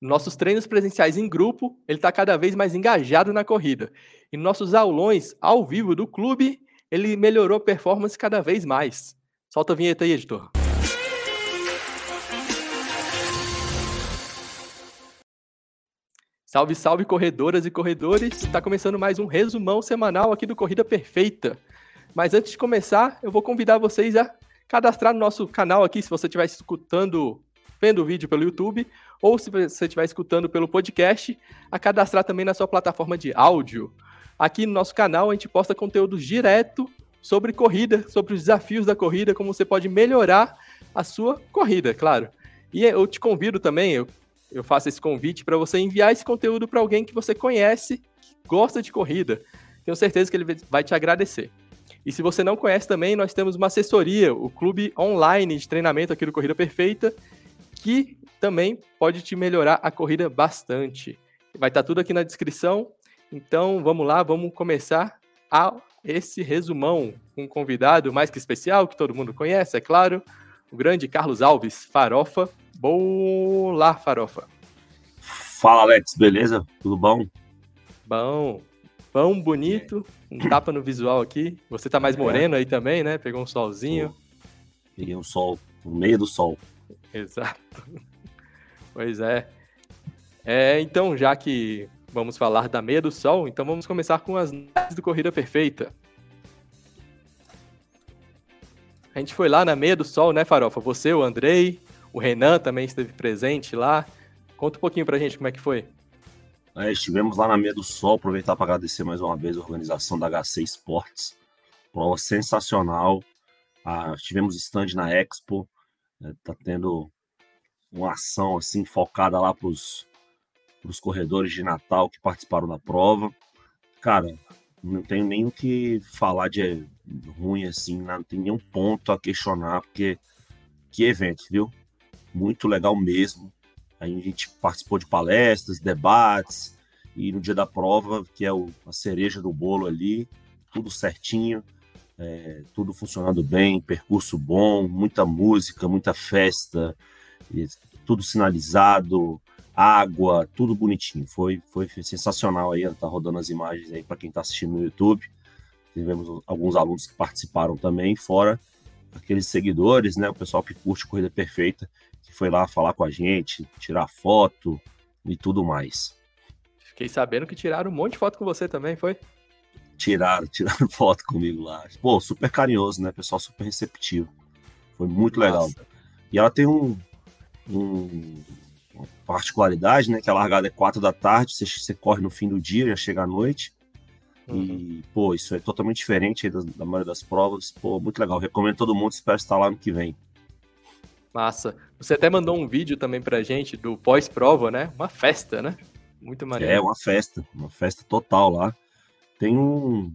Nossos treinos presenciais em grupo, ele está cada vez mais engajado na corrida. E nossos aulões ao vivo do clube, ele melhorou a performance cada vez mais. Solta a vinheta aí, editor. Salve, salve, corredoras e corredores! Está começando mais um resumão semanal aqui do Corrida Perfeita. Mas antes de começar, eu vou convidar vocês a cadastrar no nosso canal aqui, se você estiver escutando, vendo o vídeo pelo YouTube, ou se você estiver escutando pelo podcast, a cadastrar também na sua plataforma de áudio. Aqui no nosso canal a gente posta conteúdo direto sobre corrida, sobre os desafios da corrida, como você pode melhorar a sua corrida, claro. E eu te convido também, eu, eu faço esse convite para você enviar esse conteúdo para alguém que você conhece, que gosta de corrida. Tenho certeza que ele vai te agradecer. E se você não conhece também, nós temos uma assessoria, o clube online de treinamento aqui do Corrida Perfeita, que também pode te melhorar a corrida bastante. Vai estar tá tudo aqui na descrição. Então vamos lá, vamos começar a esse resumão um convidado mais que especial, que todo mundo conhece, é claro, o grande Carlos Alves, Farofa. Olá, Farofa. Fala, Alex, beleza? Tudo bom? Bom, bom, bonito, um tapa no visual aqui. Você tá mais é. moreno aí também, né? Pegou um solzinho. Peguei um sol, no meio do sol. Exato. Pois é. é. Então, já que vamos falar da meia do sol, então vamos começar com as novidades do Corrida Perfeita. A gente foi lá na meia do sol, né, Farofa? Você, o Andrei, o Renan também esteve presente lá. Conta um pouquinho pra gente como é que foi. É, estivemos lá na meia do sol, aproveitar para agradecer mais uma vez a organização da HC Esportes. Prova sensacional. Ah, tivemos stand na Expo. É, tá tendo uma ação assim focada lá para os corredores de Natal que participaram da prova. Cara, não tenho nem o que falar de ruim assim, não tem nenhum ponto a questionar, porque que evento, viu? Muito legal mesmo. Aí a gente participou de palestras, debates, e no dia da prova, que é o, a cereja do bolo ali, tudo certinho, é, tudo funcionando bem, percurso bom, muita música, muita festa, tudo sinalizado, água, tudo bonitinho. Foi, foi sensacional aí, tá rodando as imagens aí para quem está assistindo no YouTube. Tivemos alguns alunos que participaram também, fora aqueles seguidores, né, o pessoal que curte Corrida Perfeita, que foi lá falar com a gente, tirar foto e tudo mais. Fiquei sabendo que tiraram um monte de foto com você também, foi? Tiraram, tiraram foto comigo lá. Pô, super carinhoso, né? Pessoal super receptivo. Foi muito Nossa. legal. E ela tem um, um, uma particularidade, né? Que a largada é quatro da tarde, você, você corre no fim do dia, já chega à noite. Uhum. E, pô, isso é totalmente diferente da, da maioria das provas. Pô, muito legal. Recomendo todo mundo, espero estar lá no que vem. Massa. Você até mandou um vídeo também pra gente do pós-prova, né? Uma festa, né? Muito maneiro. É, uma festa. Uma festa total lá. Tem um.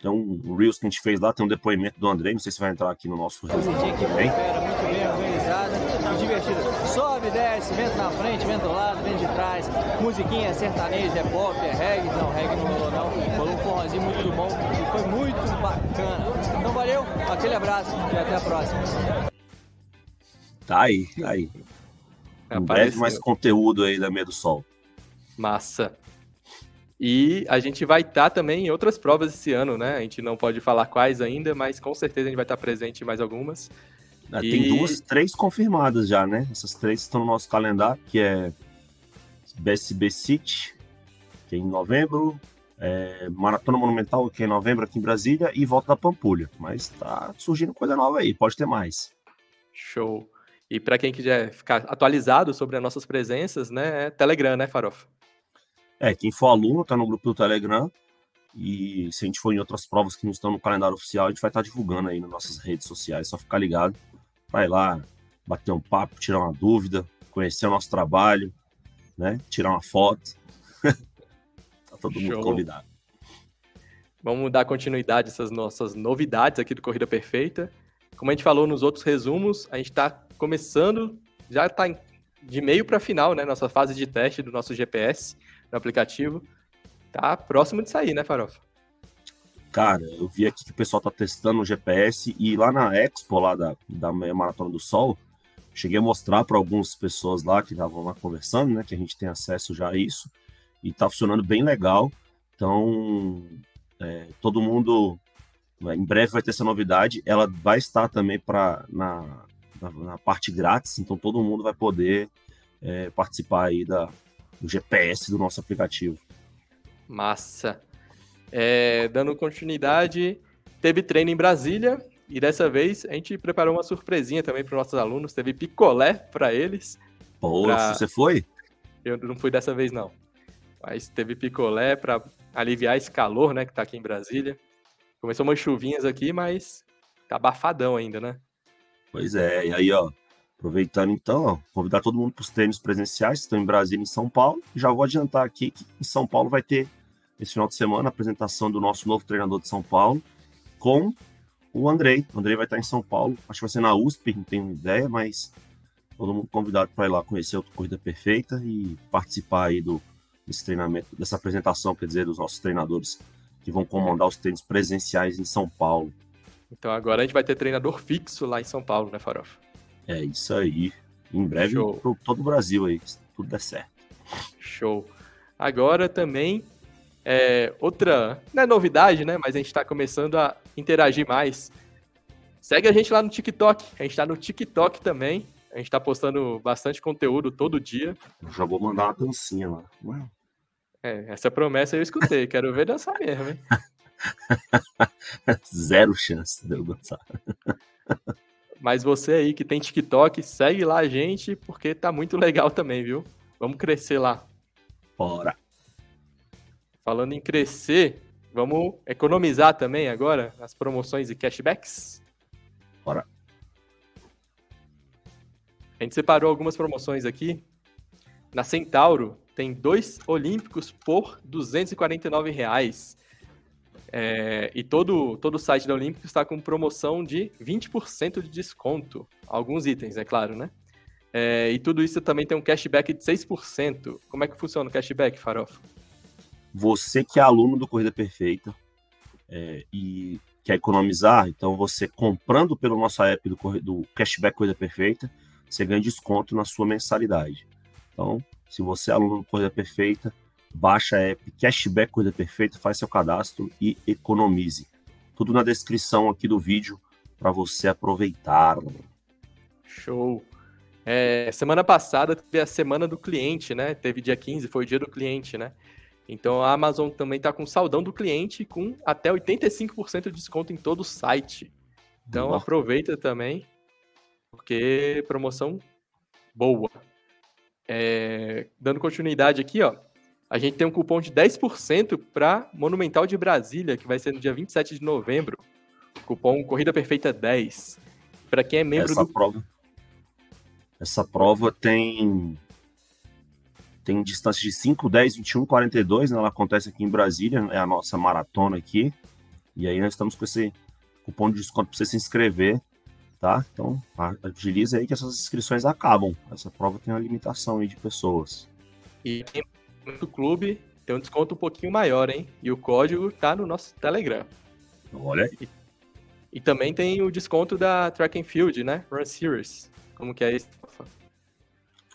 Tem um Reels que a gente fez lá, tem um depoimento do André, não sei se vai entrar aqui no nosso Reels. Muito bem, organizada, divertida. Sobe, desce, vento na frente, vento do lado, vento de trás. Musiquinha sertaneja, é pop, é reggae. Não, reggae não rolou não. Rolou um forrozinho muito bom e foi muito bacana. Então valeu, aquele abraço e até a próxima. Tá aí, tá aí. Em breve mais conteúdo aí da Meia do Sol. Massa. E a gente vai estar tá também em outras provas esse ano, né? A gente não pode falar quais ainda, mas com certeza a gente vai estar tá presente em mais algumas. Ah, e... Tem duas, três confirmadas já, né? Essas três estão no nosso calendário, que é BSB City, que é em novembro, é Maratona Monumental, que é em novembro aqui em Brasília, e Volta da Pampulha. Mas tá surgindo coisa nova aí, pode ter mais. Show. E para quem quiser ficar atualizado sobre as nossas presenças, né, é Telegram, né, Farofa? É, quem for aluno tá no grupo do Telegram. E se a gente for em outras provas que não estão no calendário oficial, a gente vai estar tá divulgando aí nas nossas redes sociais, só ficar ligado. Vai lá, bater um papo, tirar uma dúvida, conhecer o nosso trabalho, né? Tirar uma foto. tá todo Show. mundo convidado. Vamos dar continuidade a essas nossas novidades aqui do Corrida Perfeita. Como a gente falou nos outros resumos, a gente está começando, já está de meio para final, né? Nossa fase de teste do nosso GPS no aplicativo. Tá próximo de sair, né, Farofa? Cara, eu vi aqui que o pessoal tá testando o GPS e lá na Expo, lá da, da Maratona do Sol, cheguei a mostrar para algumas pessoas lá que estavam lá conversando, né, que a gente tem acesso já a isso, e está funcionando bem legal. Então, é, todo mundo, em breve vai ter essa novidade. Ela vai estar também para na, na, na, parte grátis, então todo mundo vai poder é, participar aí da, do GPS do nosso aplicativo. Massa. É, dando continuidade, teve treino em Brasília e dessa vez a gente preparou uma surpresinha também para os nossos alunos. Teve picolé para eles. Pô, pra... você foi? Eu não fui dessa vez, não. Mas teve picolé para aliviar esse calor, né, que tá aqui em Brasília. Começou umas chuvinhas aqui, mas tá abafadão ainda, né? Pois é, e aí, ó, aproveitando então, ó, convidar todo mundo para os treinos presenciais que estão em Brasília e em São Paulo. Já vou adiantar aqui que em São Paulo vai ter esse final de semana a apresentação do nosso novo treinador de São Paulo com o Andrei. O Andrei vai estar em São Paulo, acho que vai ser na USP, não tenho ideia, mas todo mundo convidado para ir lá conhecer a Corrida Perfeita e participar aí do, desse treinamento, dessa apresentação, quer dizer, dos nossos treinadores que vão comandar os treinos presenciais em São Paulo. Então agora a gente vai ter treinador fixo lá em São Paulo, né, Farofa? É isso aí. Em breve para todo o Brasil aí, se tudo der certo. Show. Agora também é, outra, não é novidade, né? Mas a gente está começando a interagir mais. Segue a gente lá no TikTok. A gente está no TikTok também. A gente está postando bastante conteúdo todo dia. Eu já vou mandar uma dancinha lá. É, essa promessa eu escutei. Quero ver dançar mesmo, hein? Zero chance de eu dançar. Mas você aí que tem TikTok, segue lá a gente, porque tá muito legal também, viu? Vamos crescer lá. Bora. Falando em crescer, vamos economizar também agora nas promoções e cashbacks? Bora. A gente separou algumas promoções aqui. Na Centauro tem dois Olímpicos por 249 reais. É, e todo, todo o site da Olímpico está com promoção de 20% de desconto. Alguns itens, é claro, né? É, e tudo isso também tem um cashback de 6%. Como é que funciona o cashback, Farofa? Você que é aluno do Corrida Perfeita é, e quer economizar, então você comprando pelo nosso app do, do Cashback Corrida Perfeita, você ganha desconto na sua mensalidade. Então, se você é aluno do Corrida Perfeita, baixa a app Cashback Corrida Perfeita, faz seu cadastro e economize. Tudo na descrição aqui do vídeo para você aproveitar. Show! É, semana passada teve a semana do cliente, né? Teve dia 15, foi o dia do cliente, né? Então a Amazon também está com saldão do cliente com até 85% de desconto em todo o site. Então aproveita também, porque promoção boa. É, dando continuidade aqui, ó, a gente tem um cupom de 10% para Monumental de Brasília, que vai ser no dia 27 de novembro. Cupom Corrida Perfeita 10. Para quem é membro essa do. Prova, essa prova tem tem distância de 5, 10, 21, 42, né? Ela acontece aqui em Brasília, é a nossa maratona aqui. E aí nós estamos com esse cupom de desconto para você se inscrever, tá? Então, agiliza aí que essas inscrições acabam. Essa prova tem uma limitação aí de pessoas. E no clube tem um desconto um pouquinho maior, hein? E o código tá no nosso Telegram. Olha aí. E, e também tem o desconto da Track and Field, né? Run Series. Como que é isso?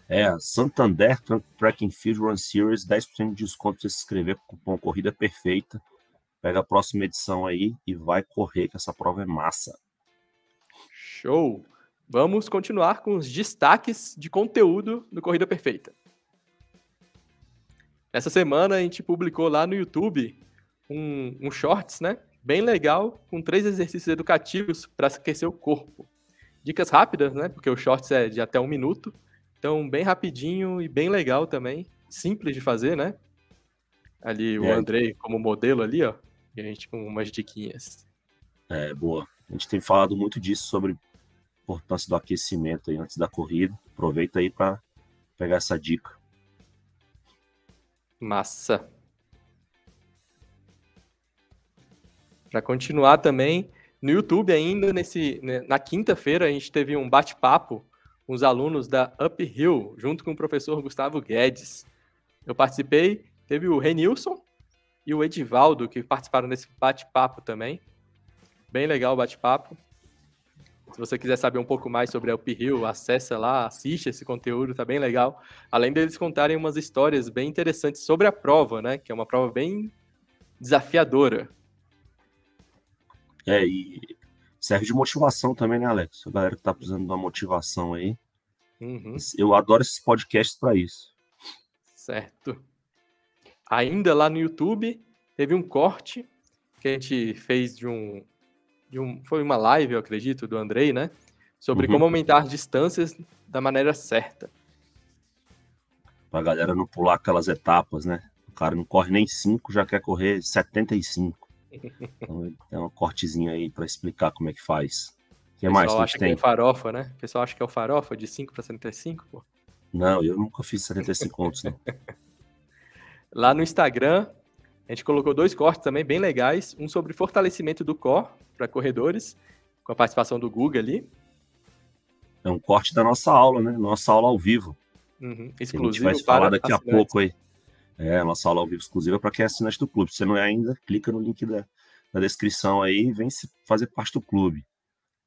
É, Santander Track and Field Run Series, 10% de desconto se inscrever com o cupom Corrida Perfeita. Pega a próxima edição aí e vai correr, que essa prova é massa. Show! Vamos continuar com os destaques de conteúdo do Corrida Perfeita. Essa semana a gente publicou lá no YouTube um, um shorts, né? Bem legal, com três exercícios educativos para aquecer o corpo. Dicas rápidas, né? Porque o shorts é de até um minuto então, bem rapidinho e bem legal também. Simples de fazer, né? Ali o é. Andrei como modelo ali, ó. E a gente com umas diquinhas. É, boa. A gente tem falado muito disso sobre a importância do aquecimento aí antes da corrida. Aproveita aí para pegar essa dica. Massa. Para continuar também, no YouTube ainda, nesse, né, na quinta-feira, a gente teve um bate-papo os alunos da Uphill, junto com o professor Gustavo Guedes. Eu participei, teve o Renilson e o Edivaldo, que participaram desse bate-papo também. Bem legal o bate-papo. Se você quiser saber um pouco mais sobre a Up Hill, acessa lá, assiste esse conteúdo, tá bem legal. Além deles contarem umas histórias bem interessantes sobre a prova, né? Que é uma prova bem desafiadora. É, e serve de motivação também, né, Alex? A galera que tá precisando de uma motivação aí. Uhum. Eu adoro esses podcasts para isso. Certo. Ainda lá no YouTube, teve um corte que a gente fez de um, de um. Foi uma live, eu acredito, do Andrei, né? Sobre uhum. como aumentar distâncias da maneira certa. Pra galera não pular aquelas etapas, né? O cara não corre nem 5, já quer correr 75. Então tem um cortezinho aí para explicar como é que faz. O que mais que acha tem? que é farofa, né? O pessoal acha que é o farofa de 5 para 75, pô. Não, eu nunca fiz 75 pontos, não. Lá no Instagram, a gente colocou dois cortes também bem legais. Um sobre fortalecimento do core para corredores, com a participação do Google ali. É um corte da nossa aula, né? Nossa aula ao vivo. Uhum. Exclusivo a gente vai falar daqui a pouco aí. É, nossa aula ao vivo exclusiva para quem é assinante do clube. Se você não é ainda, clica no link da, da descrição aí e vem fazer parte do clube.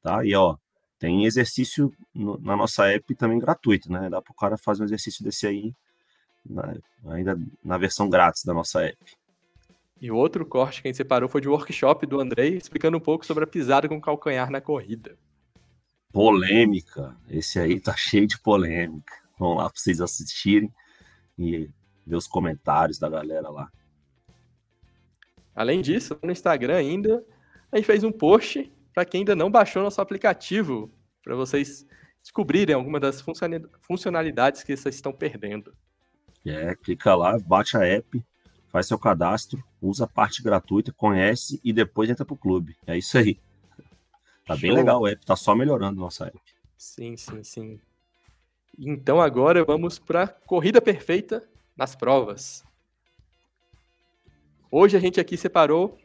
Tá? E ó, tem exercício no, na nossa app também gratuito, né? Dá para o cara fazer um exercício desse aí, na, ainda na versão grátis da nossa app. E o outro corte que a gente separou foi de workshop do Andrei, explicando um pouco sobre a pisada com calcanhar na corrida. Polêmica. Esse aí tá cheio de polêmica. Vamos lá para vocês assistirem e ver os comentários da galera lá. Além disso, no Instagram ainda, a gente fez um post para quem ainda não baixou nosso aplicativo, para vocês descobrirem alguma das funcionalidades que vocês estão perdendo. É, clica lá, bate a app, faz seu cadastro, usa a parte gratuita, conhece e depois entra pro clube. É isso aí. Tá Show. bem legal o app, tá só melhorando nossa app. Sim, sim, sim. Então agora vamos para corrida perfeita nas provas. Hoje a gente aqui separou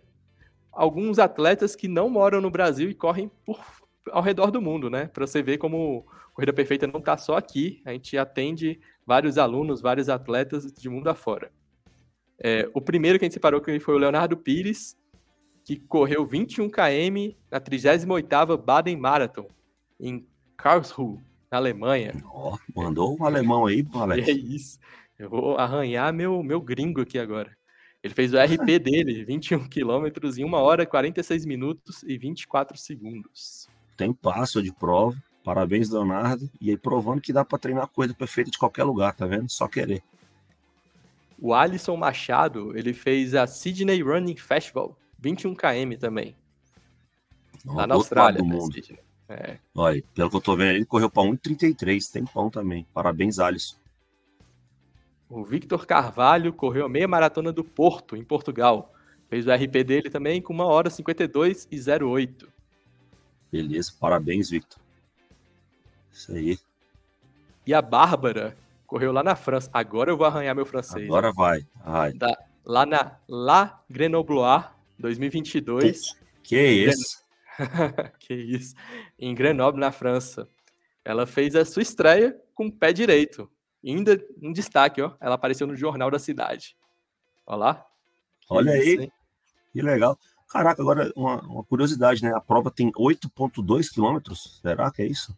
alguns atletas que não moram no Brasil e correm por, ao redor do mundo, né? Para você ver como Corrida Perfeita não está só aqui, a gente atende vários alunos, vários atletas de mundo afora. É, o primeiro que a gente separou foi o Leonardo Pires, que correu 21 km na 38ª Baden Marathon, em Karlsruhe, na Alemanha. Oh, mandou um alemão aí, Alex. É isso. Eu vou arranhar meu, meu gringo aqui agora. Ele fez o RP dele, 21 quilômetros em 1 hora, 46 minutos e 24 segundos. Tem passo de prova. Parabéns, Leonardo. E aí provando que dá para treinar a corrida perfeita de qualquer lugar, tá vendo? Só querer. O Alisson Machado, ele fez a Sydney Running Festival, 21 km também. Não, lá na Austrália. Do né, mundo. É. Olha, pelo que eu tô vendo, ele correu para 1,33, tem pão também. Parabéns, Alisson. O Victor Carvalho correu a meia maratona do Porto, em Portugal. Fez o RP dele também com 1 hora 52 e 08. Beleza, parabéns, Victor. Isso aí. E a Bárbara Correu lá na França. Agora eu vou arranhar meu francês. Agora vai. vai. Da, lá na La Grenoblois 2022. Que, que isso? que isso. Em Grenoble, na França. Ela fez a sua estreia com o pé direito. E ainda um destaque, ó. Ela apareceu no Jornal da Cidade. Olha lá. Olha isso, aí. Hein? Que legal. Caraca, agora uma, uma, curiosidade, né? A prova tem 8,2 quilômetros. Será que é isso?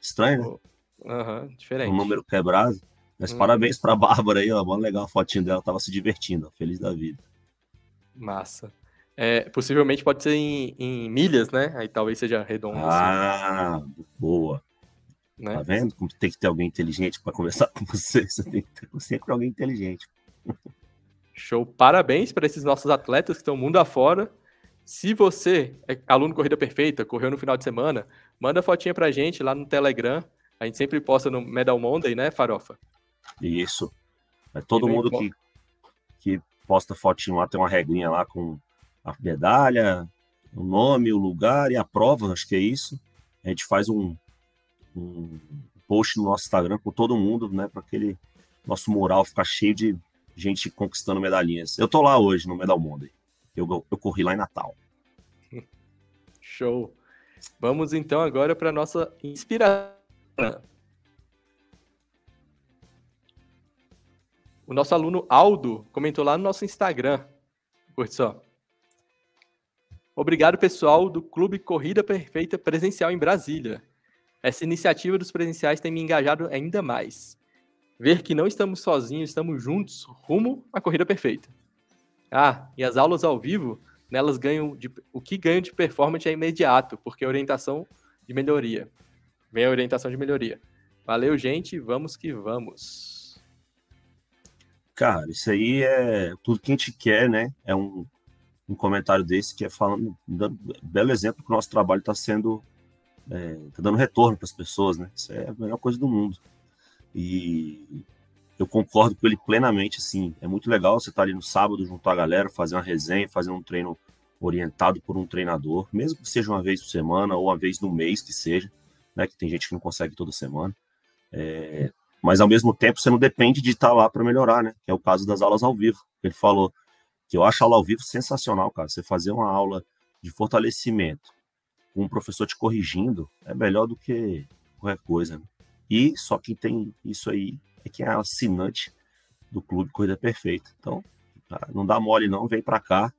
Estranho, né? Uhum, diferente. Um número quebrado. Mas uhum. parabéns pra Bárbara aí, ó. Mó legal a fotinho dela, tava se divertindo, ó, feliz da vida. Massa. É, possivelmente pode ser em, em, milhas, né? Aí talvez seja redondo. Assim. Ah, assim. boa. Né? Tá vendo? Como tem que ter alguém inteligente para conversar com você. Você tem que ter sempre alguém inteligente. Show. Parabéns para esses nossos atletas que estão mundo afora. Se você é aluno Corrida Perfeita, correu no final de semana, manda fotinha pra gente lá no Telegram. A gente sempre posta no Medal Monday, né, Farofa? Isso. É todo mundo que, que posta fotinho lá tem uma regrinha lá com a medalha, o nome, o lugar e a prova, acho que é isso. A gente faz um, um post no nosso Instagram com todo mundo, né, para aquele nosso mural ficar cheio de gente conquistando medalhinhas. Eu tô lá hoje no Medal Monday. Eu, eu corri lá em Natal. Show. Vamos então agora para nossa inspiração o nosso aluno Aldo comentou lá no nosso Instagram. Curte só. Obrigado, pessoal do Clube Corrida Perfeita presencial em Brasília. Essa iniciativa dos presenciais tem me engajado ainda mais. Ver que não estamos sozinhos, estamos juntos rumo à corrida perfeita. Ah, e as aulas ao vivo, nelas ganham de, o que ganham de performance é imediato, porque é orientação de melhoria. Vem a orientação de melhoria. Valeu, gente, vamos que vamos. Cara, isso aí é tudo que a gente quer, né? É um um comentário desse que é falando, dando belo exemplo que o nosso trabalho está sendo, é, tá dando retorno para as pessoas, né? Isso é a melhor coisa do mundo. E eu concordo com ele plenamente, assim, é muito legal você estar tá ali no sábado, juntar a galera, fazer uma resenha, fazer um treino orientado por um treinador, mesmo que seja uma vez por semana ou uma vez no mês que seja, né? Que tem gente que não consegue toda semana. É, mas ao mesmo tempo você não depende de estar tá lá para melhorar, né? Que é o caso das aulas ao vivo. Ele falou, que eu acho a aula ao vivo sensacional, cara. Você fazer uma aula de fortalecimento com um professor te corrigindo é melhor do que qualquer coisa. Né? E só quem tem isso aí é quem é assinante do Clube Corrida Perfeita. Então, não dá mole não, vem para cá,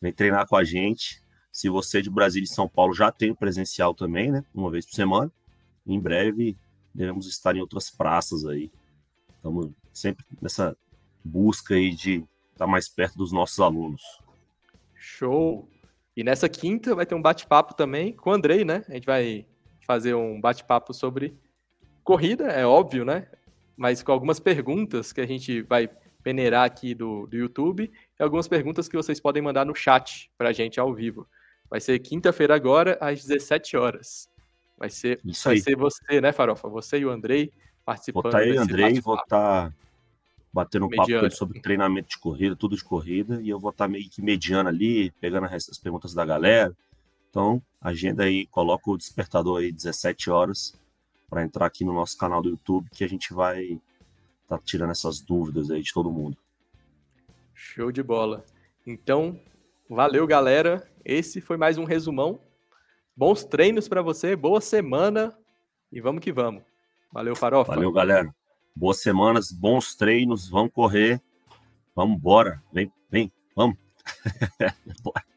vem treinar com a gente. Se você é de Brasília e São Paulo já tem o presencial também, né? Uma vez por semana. Em breve devemos estar em outras praças aí. Estamos sempre nessa busca aí de estar mais perto dos nossos alunos. Show! E nessa quinta vai ter um bate-papo também com o Andrei, né? A gente vai fazer um bate-papo sobre corrida, é óbvio, né? Mas com algumas perguntas que a gente vai peneirar aqui do, do YouTube e algumas perguntas que vocês podem mandar no chat para a gente ao vivo. Vai ser quinta-feira agora, às 17 horas. Vai ser, vai ser você, né, Farofa? Você e o Andrei participando. Vou estar aí, Andrei, vou estar batendo um papo com ele sobre treinamento de corrida, tudo de corrida, e eu vou estar meio que mediando ali, pegando as perguntas da galera. Então, agenda aí, coloca o despertador aí 17 horas para entrar aqui no nosso canal do YouTube, que a gente vai estar tá tirando essas dúvidas aí de todo mundo. Show de bola. Então, valeu, galera. Esse foi mais um resumão. Bons treinos para você, boa semana e vamos que vamos. Valeu, Farofa. Valeu, galera boas semanas, bons treinos, vamos correr, vamos embora, vem, vem, vamos.